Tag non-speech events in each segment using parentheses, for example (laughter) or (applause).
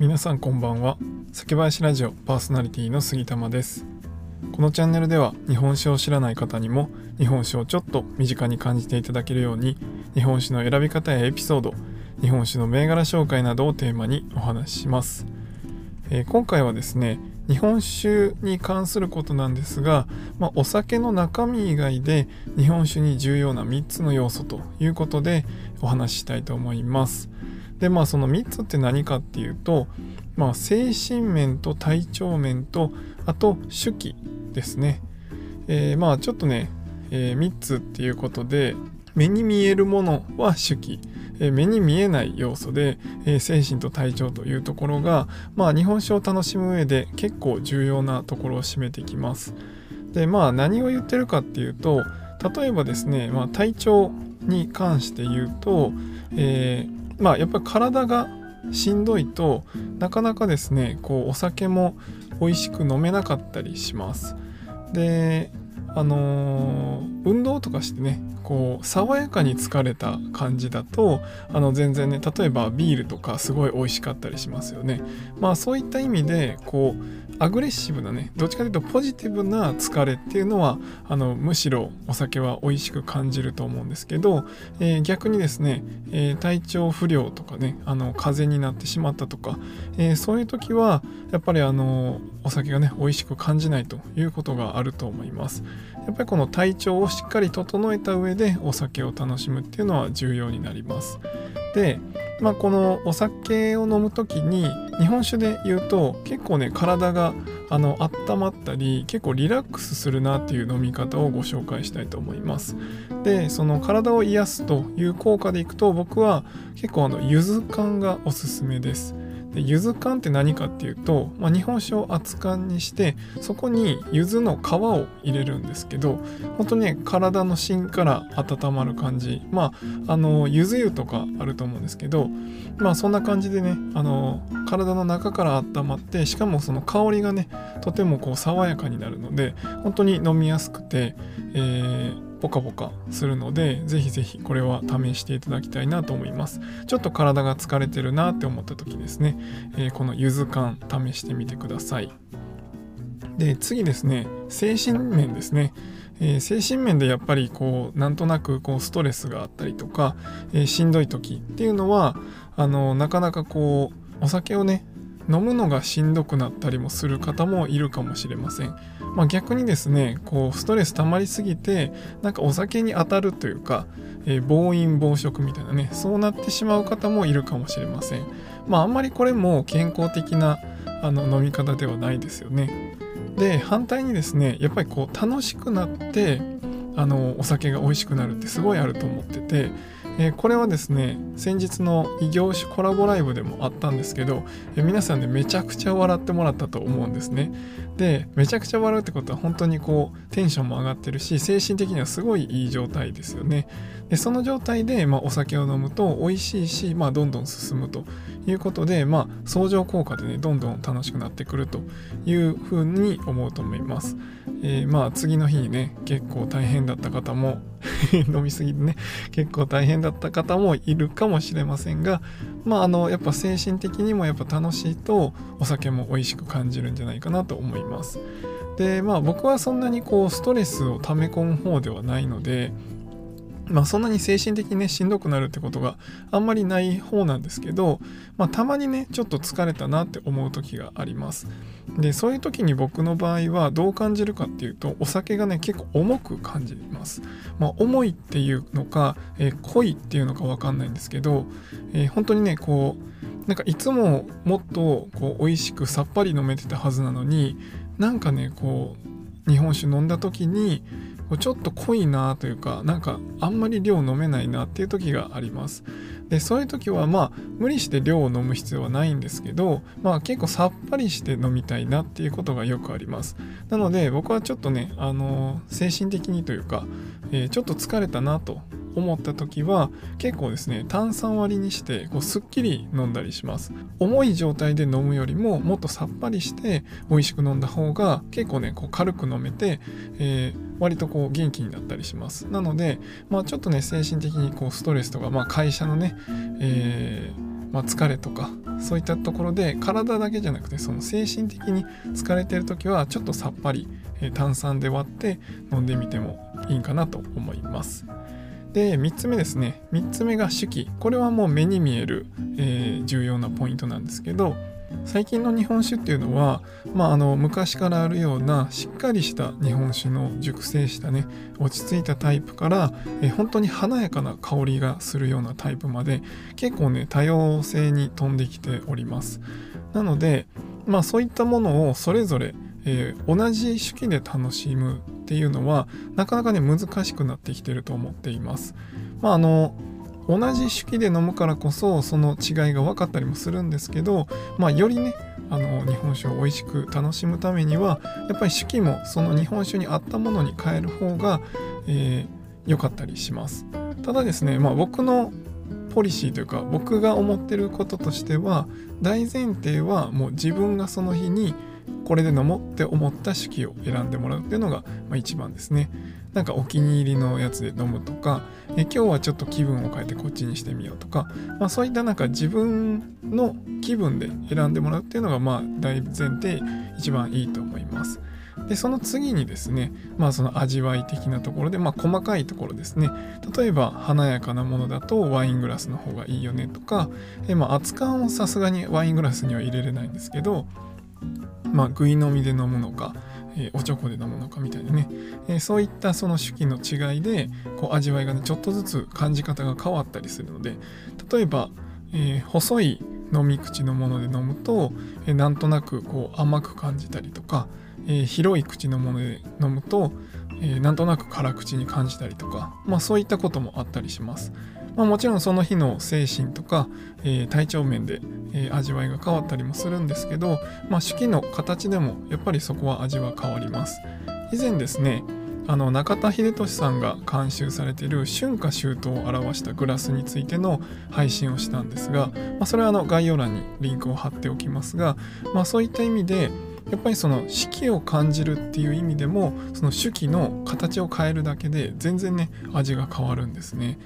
皆さんこんばんは。酒林ラジオパーソナリティの杉玉です。このチャンネルでは日本酒を知らない方にも日本酒をちょっと身近に感じていただけるように日本酒の選び方やエピソード日本酒の銘柄紹介などをテーマにお話しします、えー、今回はですね日本酒に関することなんですが、まあ、お酒の中身以外で日本酒に重要な3つの要素ということでお話ししたいと思います。でまあその3つって何かっていうと、まあ、精神面と体調面とあと手記ですね。えー、まあちょっとね、えー、3つっていうことで目に見えるものは手記目に見えない要素で、え精神と体調というところが、まあ、日本酒を楽しむ上で結構重要なところを占めてきます。でまあ何を言ってるかっていうと例えばですね、まあ、体調に関して言うと、えー、まあやっぱり体がしんどいとなかなかですねこうお酒も美味しく飲めなかったりします。であのー、運動とかしてねこう爽やかに疲れた感じだとあの全然ね例えばビールとかすごい美味しかったりしますよねまあそういった意味でこうアグレッシブなねどっちかというとポジティブな疲れっていうのはあのむしろお酒は美味しく感じると思うんですけど、えー、逆にですね、えー、体調不良とかねあの風邪になってしまったとか、えー、そういう時はやっぱりあのお酒がね美味しく感じないということがあると思います。やっぱりこの体調をしっかり整えた上でお酒を楽しむっていうのは重要になります。で、まあ、このお酒を飲む時に日本酒で言うと結構ね体があの温まったり結構リラックスするなっていう飲み方をご紹介したいと思います。でその体を癒すという効果でいくと僕は結構あの柚子缶がおすすめです。で柚子缶って何かっていうと、まあ、日本酒を熱燗にしてそこに柚子の皮を入れるんですけど本当にね体の芯から温まる感じ。まああの柚子湯とかあると思うんですけどまあそんな感じでねあの体の中から温まってしかもその香りがねとてもこう爽やかになるので本当に飲みやすくて、えーポカポカするのでぜひぜひこれは試していただきたいなと思います。ちょっと体が疲れてるなって思った時ですね、えー、このゆず缶試してみてください。で次ですね。精神面ですね。えー、精神面でやっぱりこうなんとなくこうストレスがあったりとか、えー、しんどい時っていうのはあのなかなかこうお酒をね飲むのがしんどくなったりもする方もいるかもしれません。まあ、逆にですねこうストレス溜まりすぎてなんかお酒に当たるというか、えー、暴飲暴食みたいなねそうなってしまう方もいるかもしれません。まああんまりこれも健康的なあの飲み方ではないですよね。で反対にですねやっぱりこう楽しくなってあのお酒が美味しくなるってすごいあると思っててえー、これはですね先日の異業種コラボライブでもあったんですけど、えー、皆さんでめちゃくちゃ笑ってもらったと思うんですね。でめちゃくちゃ笑うってことは本当にこうテンションも上がってるし精神的にはすごいいい状態ですよね。でその状態で、まあ、お酒を飲むと美味しいし、まあ、どんどん進むということで、まあ、相乗効果でねどんどん楽しくなってくるというふうに思うと思います、えー、まあ次の日にね結構大変だった方も (laughs) 飲みすぎてね結構大変だった方もいるかもしれませんがまああのやっぱ精神的にもやっぱ楽しいとお酒も美味しく感じるんじゃないかなと思います。でまあ僕はそんなにこうストレスを溜め込む方ではないのでまあそんなに精神的にねしんどくなるってことがあんまりない方なんですけど、まあ、たまにねちょっと疲れたなって思う時があります。でそういう時に僕の場合はどう感じるかっていうとお酒がね結構重く感じます、まあ、重いっていうのか、えー、濃いっていうのか分かんないんですけど、えー、本当にねこうなんかいつももっとこう美味しくさっぱり飲めてたはずなのになんかねこう日本酒飲んだ時にちょっと濃いなというかなんかあんまり量飲めないなっていう時があります。でそういう時はまあ無理して量を飲む必要はないんですけどまあ結構さっぱりして飲みたいなっていうことがよくあります。なので僕はちょっとねあの精神的にというか、えー、ちょっと疲れたなと思った時は結構ですね炭酸割りにしてこうすっきり飲んだりします。重い状態で飲むよりももっとさっぱりして美味しく飲んだ方が結構ねこう軽く飲めて、えー、割とこう元気になったりします。なのでまあちょっとね精神的にこうストレスとかまあ会社のね、えーまあ、疲れとかそういったところで体だけじゃなくてその精神的に疲れてる時はちょっとさっぱり、え炭酸で割って飲んでみてもいいかなと思います。で3つ目ですね。3つ目が手記。これはもう目に見える、えー、重要なポイントなんですけど最近の日本酒っていうのは、まあ、あの昔からあるようなしっかりした日本酒の熟成したね落ち着いたタイプから、え本当に華やかな香りがするようなタイプまで結構ね多様性に飛んできております。なので、まあ、そういったものをそれぞれ、えー、同じ手記で楽しむっていうのはなかなかね難しくなってきてると思っています。まああの同じ手記で飲むからこそその違いが分かったりもするんですけど、まあ、よりねあの日本酒を美味しく楽しむためにはやっぱり手記もその日本酒に合ったものに変える方が良、えー、かったりします。ただですね、まあ、僕のポリシーというか僕が思ってることとしては大前提はもう自分がその日にこれで飲もうって思った手記を選んでもらうっていうのが、まあ、一番ですね。なんかお気に入りのやつで飲むとかえ今日はちょっと気分を変えてこっちにしてみようとか、まあ、そういったなんか自分の気分で選んでもらうっていうのがまあ大前提一番いいと思います。でその次にですねまあその味わい的なところでまあ細かいところですね例えば華やかなものだとワイングラスの方がいいよねとかえまあ熱燗をさすがにワイングラスには入れれないんですけどまあぐい飲みで飲むのかえー、おちょこで飲むのかみたいなね、えー、そういったその手記の違いでこう味わいがねちょっとずつ感じ方が変わったりするので例えば、えー、細い飲み口のもので飲むと、えなんとなくこう甘く感じたりとか、え広い口のもので飲むと、えなんとなく辛口に感じたりとか、まあ、そういったこともあったりします。まあ、もちろんその日の精神とか、えー、体調面で、えー、味わいが変わったりもするんですけど、まあ、式の形でもやっぱりそこは味は変わります以前ですねあの中田秀俊さんが監修されている春夏秋冬を表したグラスについての配信をしたんですが、まあ、それはあの概要欄にリンクを貼っておきますが、まあ、そういった意味でやっぱりその四季を感じるっていう意味でもその手記の形を変えるだけで全然ね味が変わるんですね。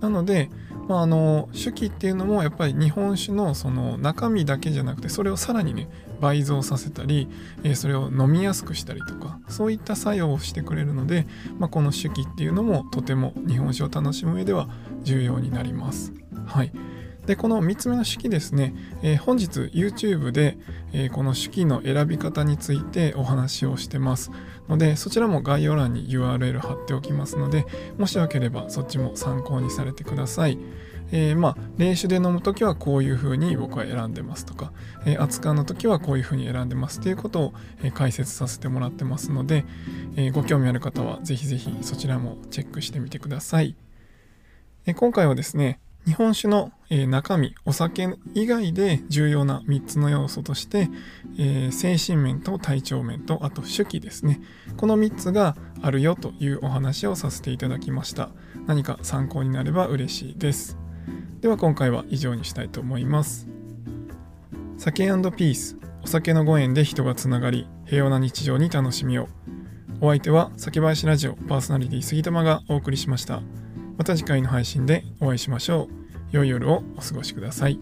なので、まあ、あの手記っていうのもやっぱり日本酒のその中身だけじゃなくてそれをさらにね倍増させたり、えー、それを飲みやすくしたりとかそういった作用をしてくれるので、まあ、この手記っていうのもとても日本酒を楽しむ上では重要になります。はいでこの3つ目の式ですね、えー、本日 YouTube で、えー、この式の選び方についてお話をしてますのでそちらも概要欄に URL 貼っておきますのでもしよければそっちも参考にされてください。えー、まあ練習で飲む時はこういう風に僕は選んでますとか、えー、扱うの時はこういう風に選んでますっていうことを、え、解説させてもらってますので、えご興味ある方はぜひぜひそちらもチェックしてみてください。え今回はですね日本酒の、えー、中身お酒以外で重要な3つの要素として、えー、精神面と体調面とあと手記ですね。この3つがあるよというお話をさせていただきました。何か参考になれば嬉しいです。では今回は以上にしたいと思います。酒ピース。お酒のご縁で人がつながり平和な日常に楽しみを。お相手は酒林ラジオパーソナリティ杉玉がお送りしました。また次回の配信でお会いしましょう。良い夜をお過ごしください。